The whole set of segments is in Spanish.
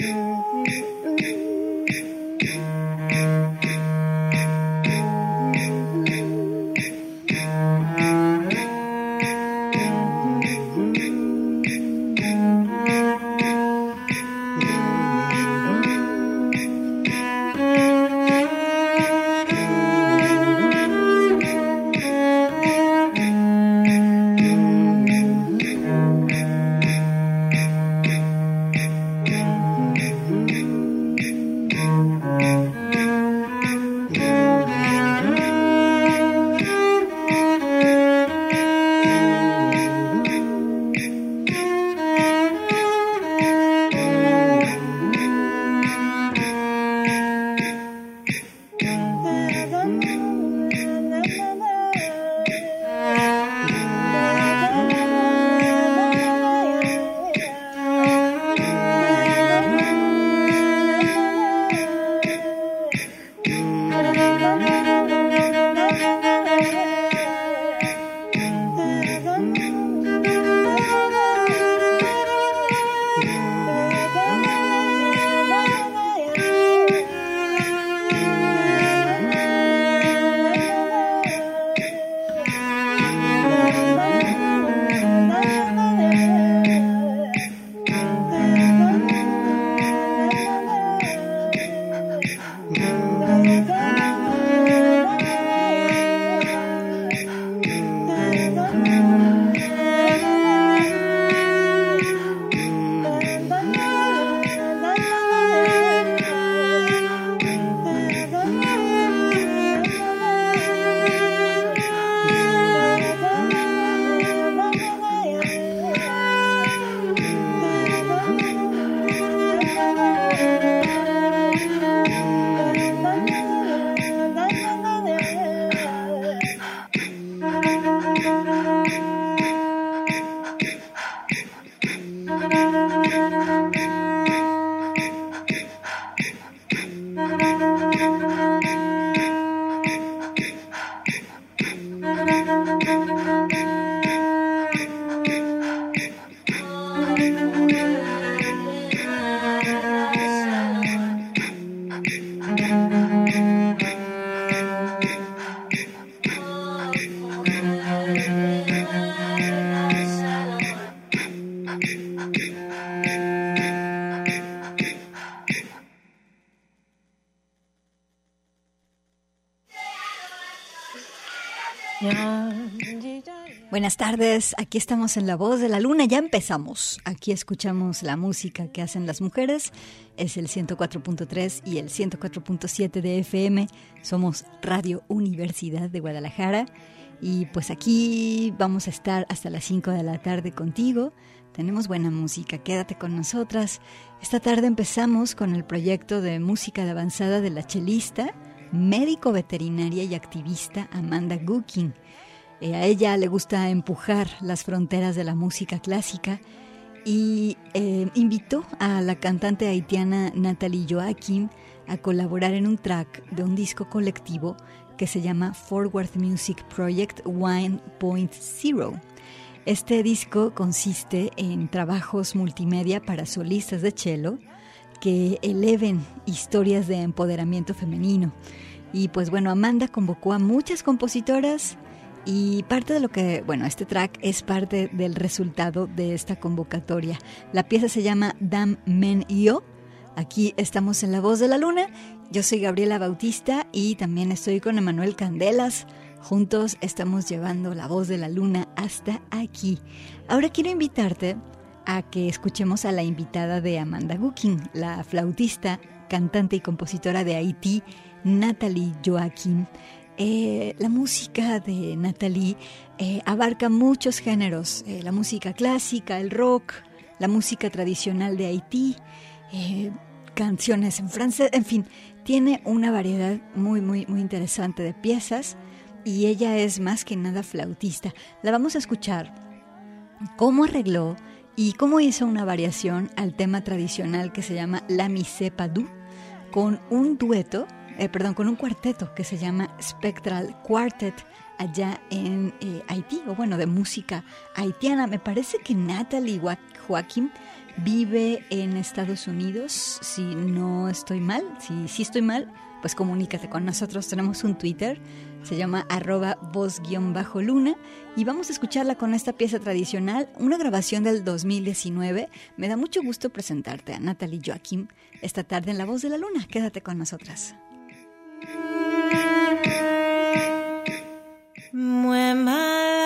King. Buenas tardes, aquí estamos en La Voz de la Luna, ya empezamos. Aquí escuchamos la música que hacen las mujeres, es el 104.3 y el 104.7 de FM. Somos Radio Universidad de Guadalajara y pues aquí vamos a estar hasta las 5 de la tarde contigo. Tenemos buena música, quédate con nosotras. Esta tarde empezamos con el proyecto de música de avanzada de la chelista, médico veterinaria y activista Amanda Gookin. Eh, a ella le gusta empujar las fronteras de la música clásica y eh, invitó a la cantante haitiana Natalie Joaquim a colaborar en un track de un disco colectivo que se llama Forward Music Project 1.0. Este disco consiste en trabajos multimedia para solistas de cello que eleven historias de empoderamiento femenino. Y pues bueno, Amanda convocó a muchas compositoras, y parte de lo que, bueno, este track es parte del resultado de esta convocatoria. La pieza se llama Dam Men Yo. Aquí estamos en La Voz de la Luna. Yo soy Gabriela Bautista y también estoy con Emanuel Candelas. Juntos estamos llevando La Voz de la Luna hasta aquí. Ahora quiero invitarte a que escuchemos a la invitada de Amanda Gookin, la flautista, cantante y compositora de Haití, Natalie Joaquín. Eh, la música de Natalie eh, abarca muchos géneros, eh, la música clásica, el rock, la música tradicional de Haití, canciones en francés, en fin, tiene una variedad muy, muy, muy interesante de piezas y ella es más que nada flautista. La vamos a escuchar cómo arregló y cómo hizo una variación al tema tradicional que se llama La Mise Padou con un dueto eh, perdón, con un cuarteto que se llama Spectral Quartet allá en eh, Haití, o bueno, de música haitiana. Me parece que Natalie Joaquín vive en Estados Unidos, si no estoy mal, si sí estoy mal, pues comunícate con nosotros. Tenemos un Twitter, se llama arroba voz-luna y vamos a escucharla con esta pieza tradicional, una grabación del 2019. Me da mucho gusto presentarte a Natalie Joaquín esta tarde en La Voz de la Luna. Quédate con nosotras. When I.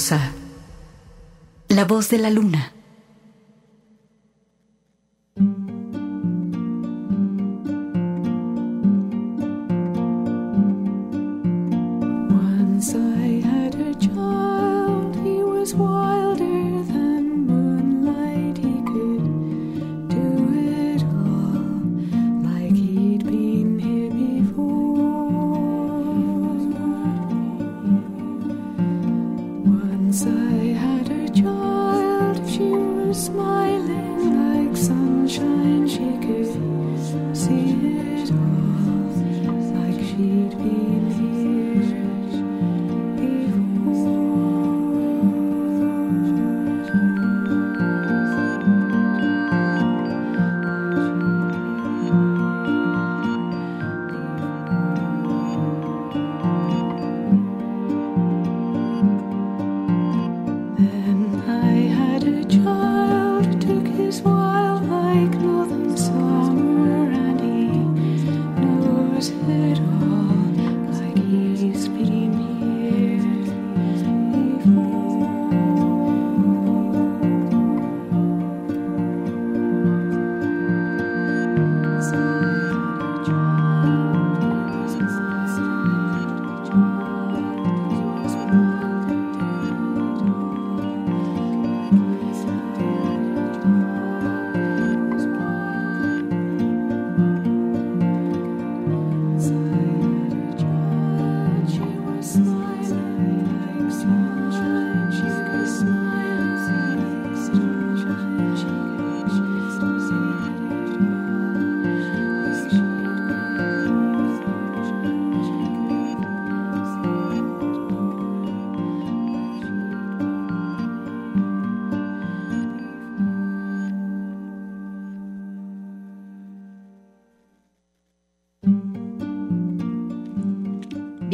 Poderosa.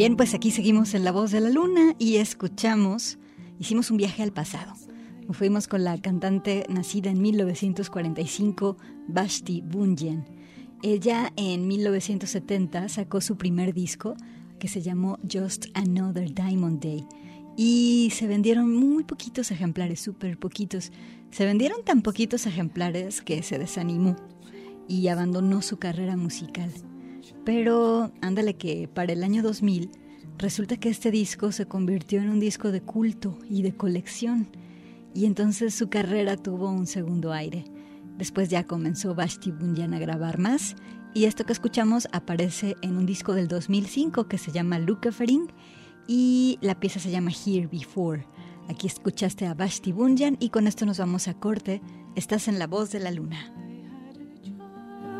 Bien, pues aquí seguimos en La Voz de la Luna y escuchamos, hicimos un viaje al pasado. fuimos con la cantante nacida en 1945, Bashti Bunyan. Ella en 1970 sacó su primer disco que se llamó Just Another Diamond Day y se vendieron muy poquitos ejemplares, súper poquitos. Se vendieron tan poquitos ejemplares que se desanimó y abandonó su carrera musical. Pero ándale que para el año 2000 resulta que este disco se convirtió en un disco de culto y de colección y entonces su carrera tuvo un segundo aire. Después ya comenzó Bashti Bunyan a grabar más y esto que escuchamos aparece en un disco del 2005 que se llama Luke Offering y la pieza se llama Here Before. Aquí escuchaste a Bashti Bunyan y con esto nos vamos a corte. Estás en La Voz de la Luna.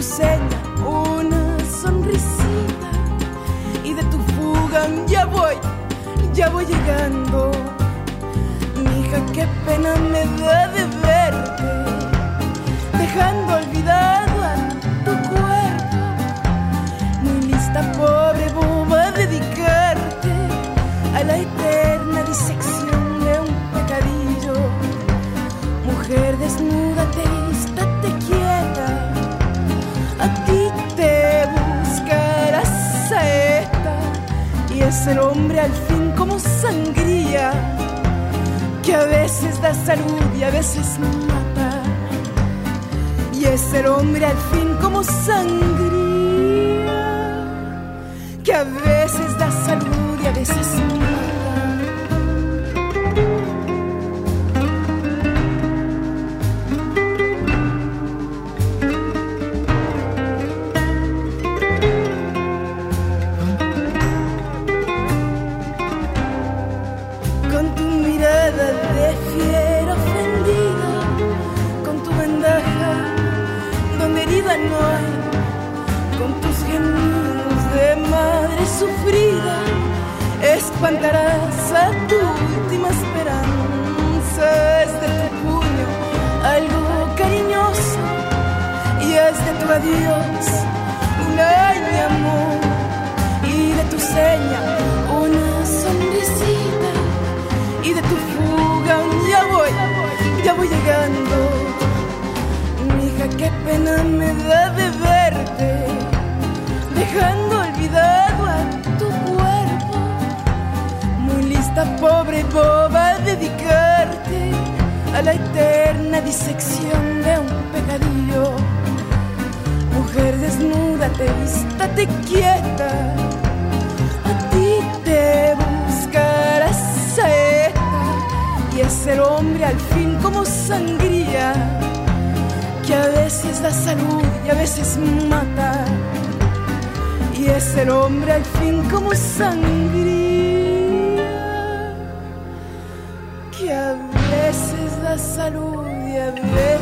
Tu seña una sonrisita y de tu fuga ya voy, ya voy llegando. Mija, qué pena me da de verte, dejando olvidado a tu cuerpo. Muy lista, pobre boba, dedicarte a la eterna disección de un pecadillo. Mujer desnuda, es el hombre al fin como sangría que a veces da salud y a veces mata. Y es el hombre al fin como sangría, que a veces da salud y a veces mata. Sufrida, espantarás a tu última esperanza. Es de tu puño algo cariñoso y es de tu adiós un mi amor y de tu seña una sonrisita y de tu fuga ya voy, ya voy llegando. Mija, qué pena me da de verte, dejando olvidado Lista, pobre boba, a dedicarte a la eterna disección de un pecadillo. Mujer desnuda, te estate quieta, a ti te buscarás saeta y es el hombre al fin como sangría que a veces da salud y a veces mata. Y es el hombre al fin como sangría a veces da salud y a veces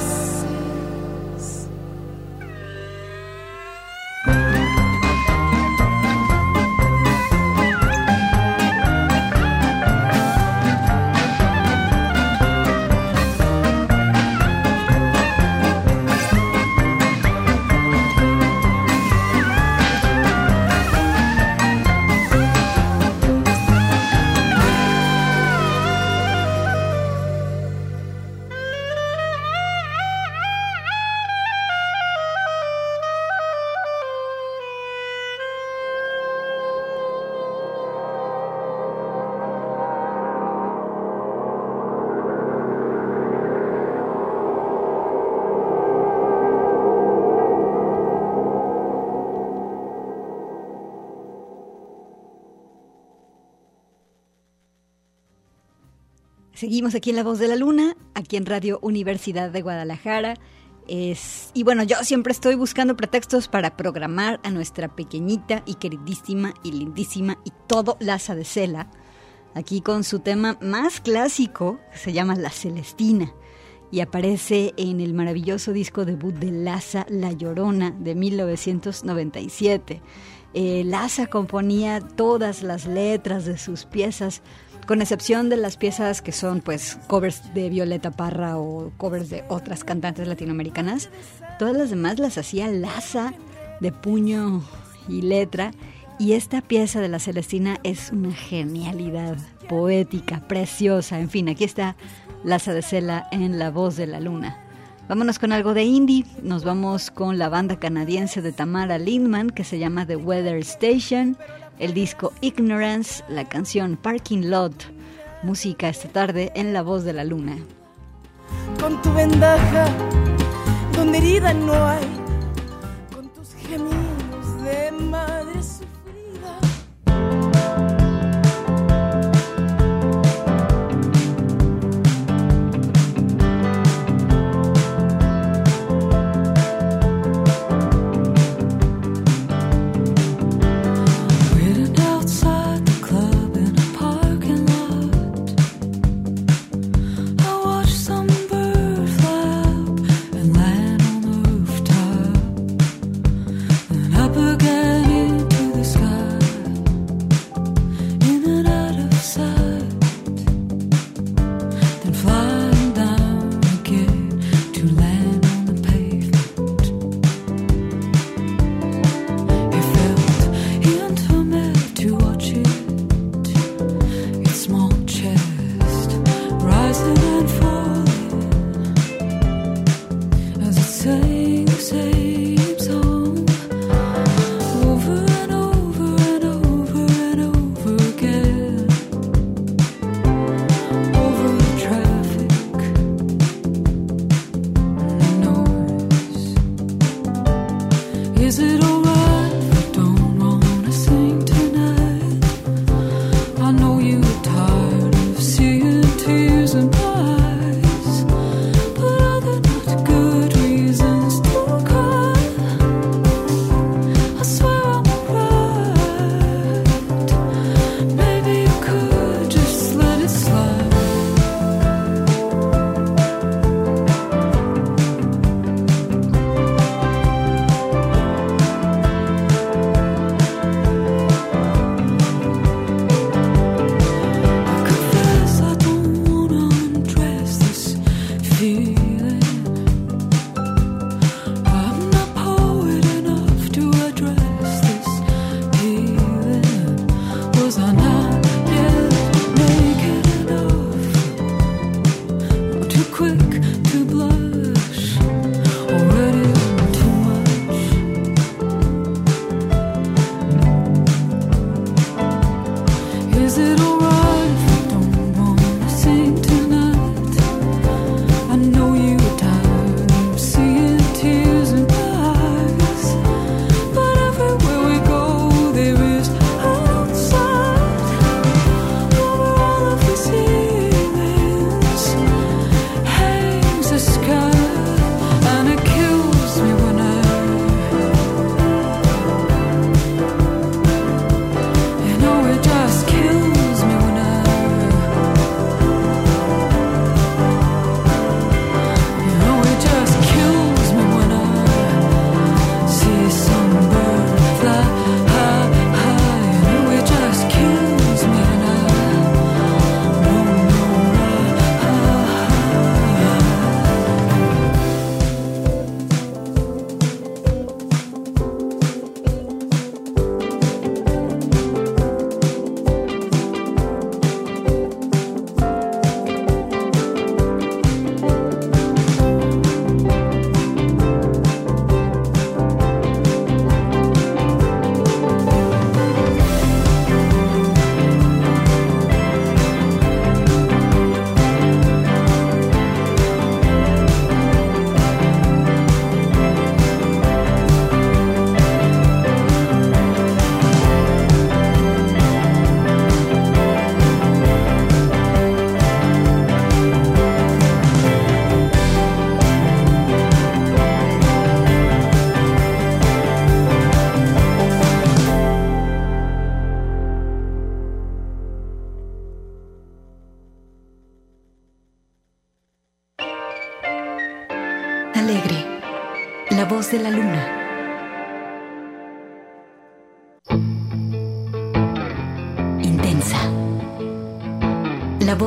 Seguimos aquí en La Voz de la Luna, aquí en Radio Universidad de Guadalajara. Y bueno, yo siempre estoy buscando pretextos para programar a nuestra pequeñita y queridísima y lindísima y todo Laza de Cela, aquí con su tema más clásico, que se llama La Celestina, y aparece en el maravilloso disco debut de Laza La Llorona de 1997. Eh, Laza componía todas las letras de sus piezas con excepción de las piezas que son pues covers de Violeta Parra o covers de otras cantantes latinoamericanas, todas las demás las hacía Laza de puño y letra y esta pieza de la Celestina es una genialidad poética, preciosa, en fin, aquí está Laza de Cela en La Voz de la Luna. Vámonos con algo de indie, nos vamos con la banda canadiense de Tamara Lindman que se llama The Weather Station el disco Ignorance, la canción Parking Lot, música esta tarde en La Voz de la Luna. Con tu vendaja, donde herida no hay,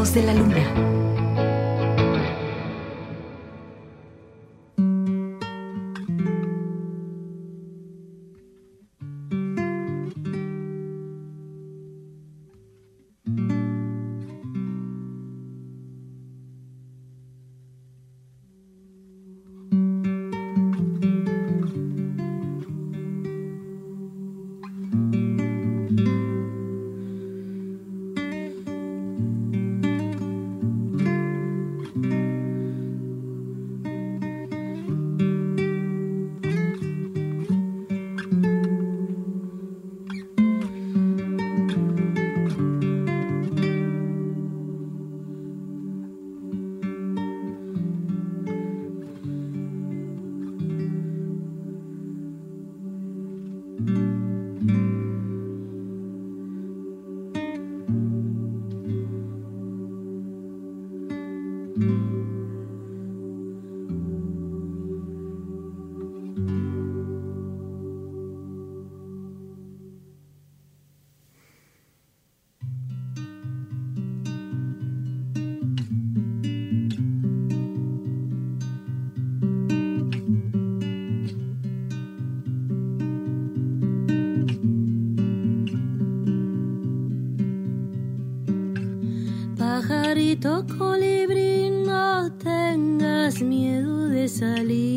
de la luna. Querido colibrí, no tengas miedo de salir.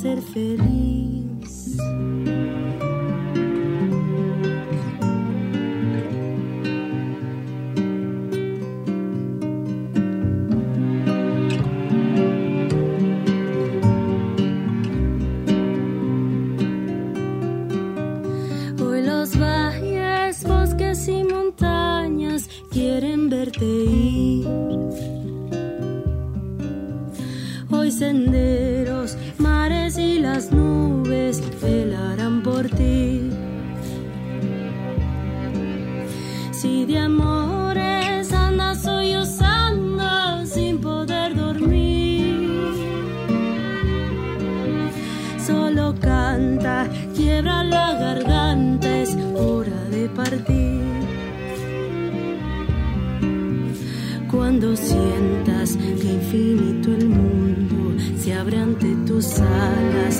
Ser feliz.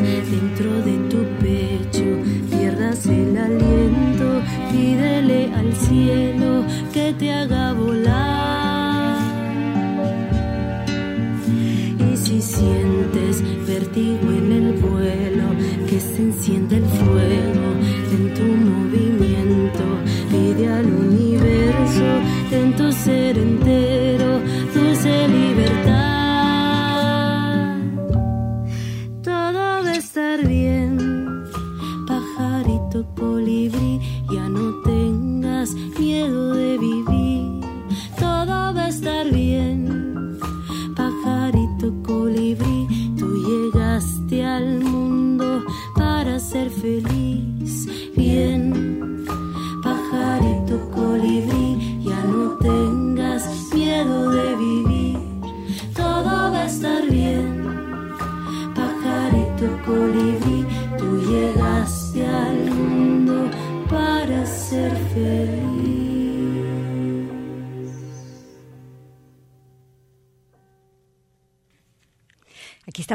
Dentro ya no tengas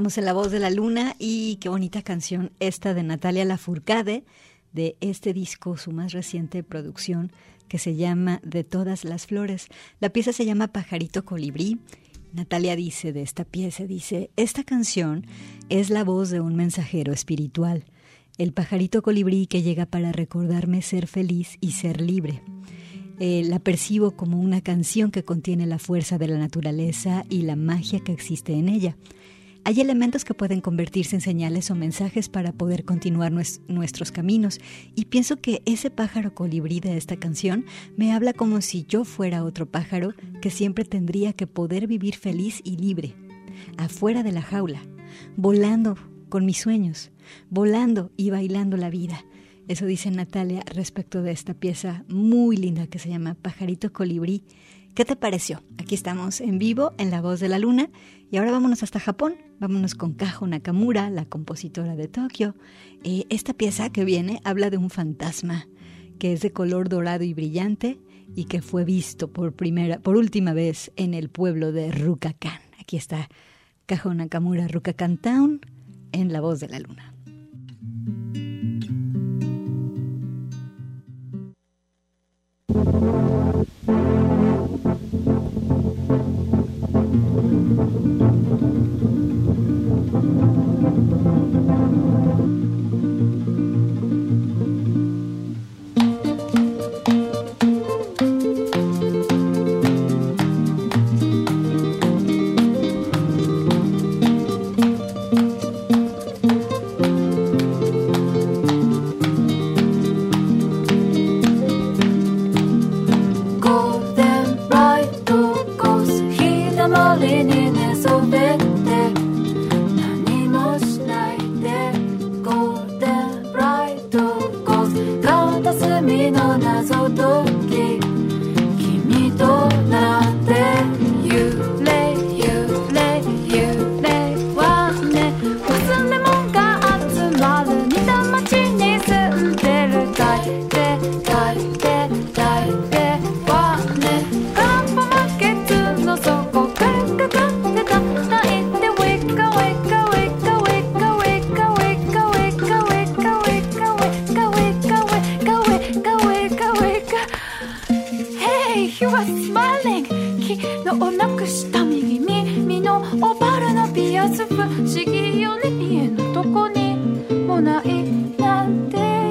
en La Voz de la Luna y qué bonita canción esta de Natalia Lafourcade de este disco, su más reciente producción que se llama De todas las flores. La pieza se llama Pajarito Colibrí. Natalia dice de esta pieza, dice, esta canción es la voz de un mensajero espiritual, el pajarito colibrí que llega para recordarme ser feliz y ser libre. Eh, la percibo como una canción que contiene la fuerza de la naturaleza y la magia que existe en ella. Hay elementos que pueden convertirse en señales o mensajes para poder continuar nues- nuestros caminos y pienso que ese pájaro colibrí de esta canción me habla como si yo fuera otro pájaro que siempre tendría que poder vivir feliz y libre, afuera de la jaula, volando con mis sueños, volando y bailando la vida. Eso dice Natalia respecto de esta pieza muy linda que se llama Pajarito Colibrí. ¿Qué te pareció? Aquí estamos en vivo en La Voz de la Luna y ahora vámonos hasta Japón. Vámonos con Kajo Nakamura, la compositora de Tokio. Esta pieza que viene habla de un fantasma que es de color dorado y brillante y que fue visto por primera, por última vez en el pueblo de Rukakan. Aquí está Kajo Nakamura, Rukakan Town, en La Voz de la Luna. バー昨日なくした右耳のオパるルのピアス不思議よね家のとこにもないなんて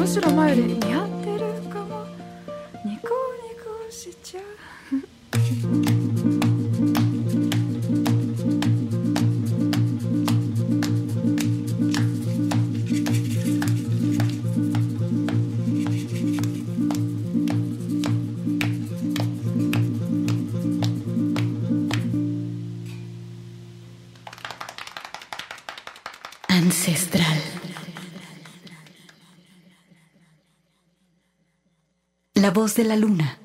むしろ前より似合ってるかも。ニコニコしちゃう。de la luna.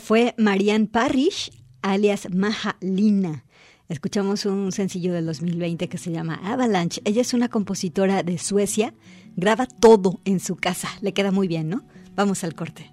Fue Marianne Parrish, alias Maja Lina. Escuchamos un sencillo del 2020 que se llama Avalanche. Ella es una compositora de Suecia, graba todo en su casa. Le queda muy bien, ¿no? Vamos al corte.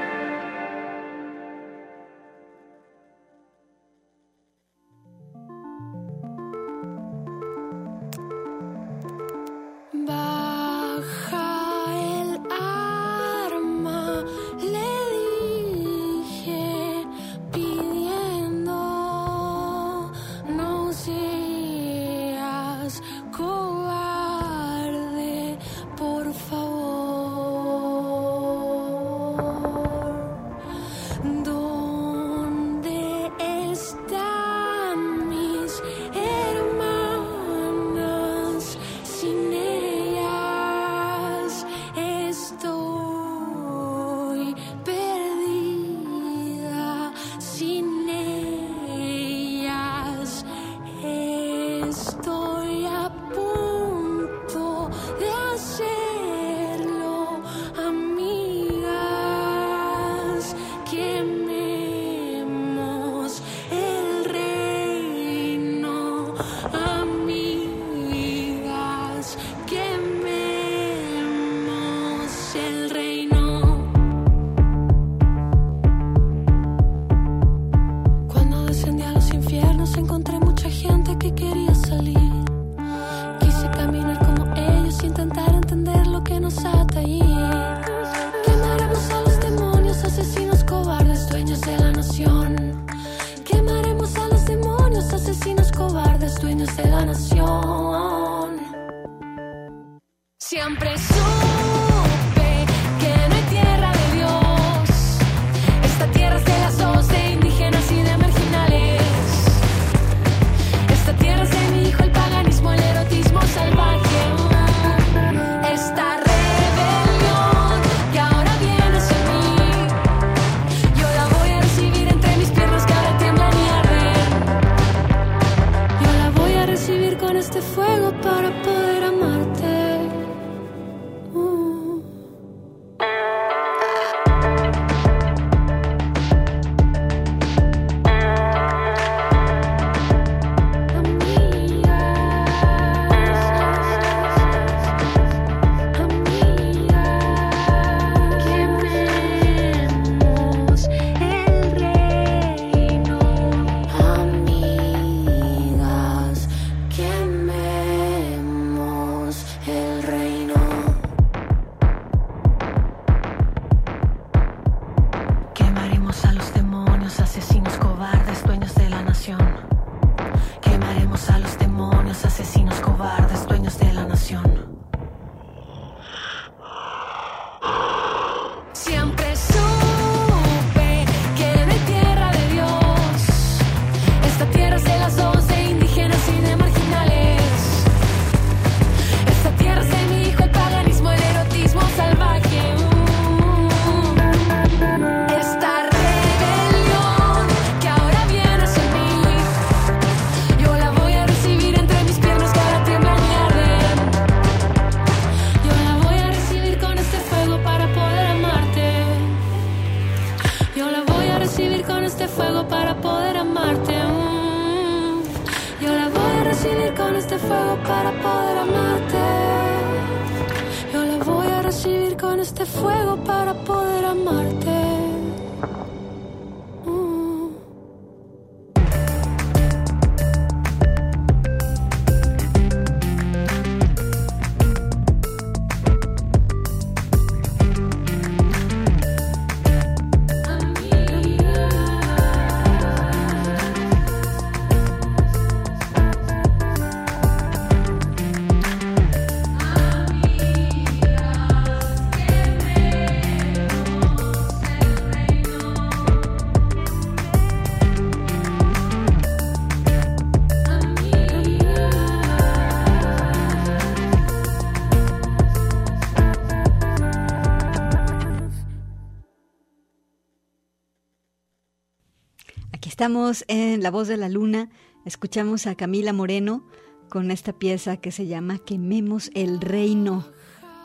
Estamos en La Voz de la Luna. Escuchamos a Camila Moreno con esta pieza que se llama Quememos el Reino.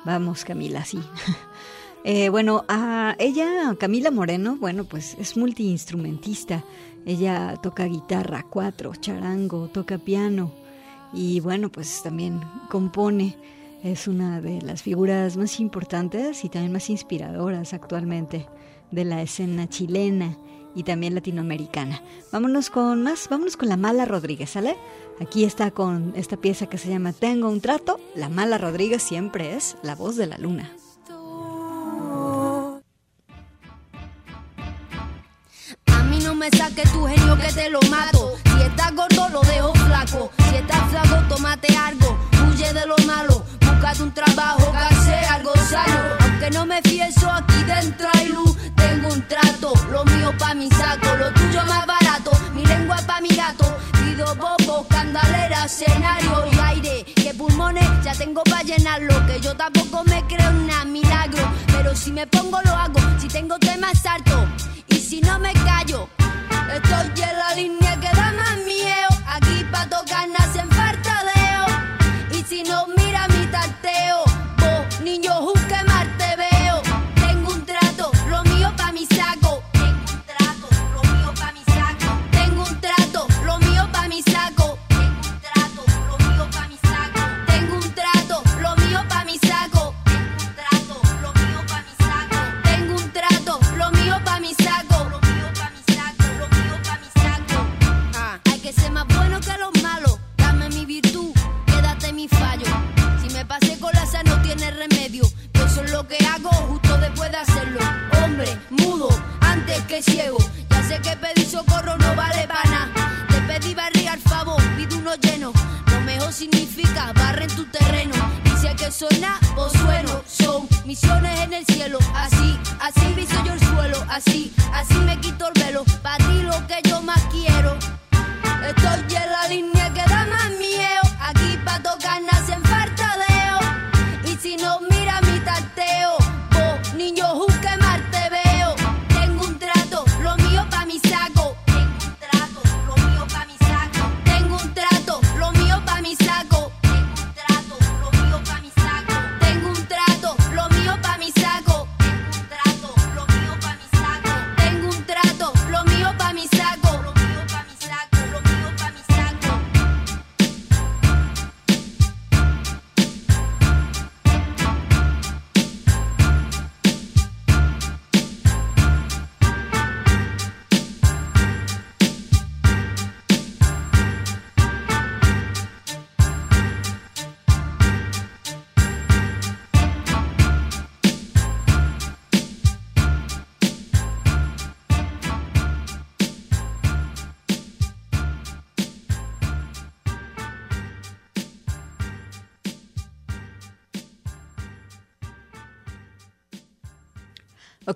Vamos, Camila, sí. Eh, bueno, a ella, Camila Moreno, bueno, pues es multiinstrumentista. Ella toca guitarra, cuatro, charango, toca piano y bueno, pues también compone. Es una de las figuras más importantes y también más inspiradoras actualmente de la escena chilena y también latinoamericana. Vámonos con más, vámonos con la Mala Rodríguez, ¿sale? Aquí está con esta pieza que se llama Tengo un trato. La Mala Rodríguez siempre es la voz de la luna. A mí no me saque tu genio que te lo mato. Si estás gordo, lo dejo flaco. Si estás flaco, tómate algo. Huye de lo malo. Búscate un trabajo, que hacer algo sano. Aunque no me fieso, aquí dentro hay luz. Tengo un trato, lo mío pa' mi saco. Lo tuyo más barato, mi lengua pa' mi gato. Pido bobo, candalera, escenario y aire. Que pulmones ya tengo pa' llenarlo. Que yo tampoco me creo nada milagro. Pero si me pongo, lo hago. Si tengo temas harto. Y si no me callo,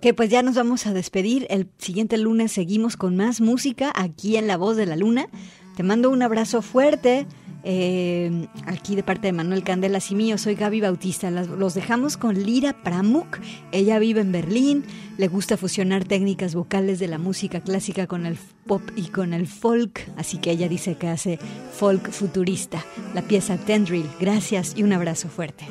Ok, pues ya nos vamos a despedir. El siguiente lunes seguimos con más música aquí en La Voz de la Luna. Te mando un abrazo fuerte. eh, aquí de parte de Manuel Candelas y mío, soy Gaby Bautista. Los dejamos con Lira Pramuk. Ella vive en Berlín, le gusta fusionar técnicas vocales de la música clásica con el pop y con el folk, así que ella dice que hace folk futurista. La pieza Tendril. Gracias y un abrazo fuerte.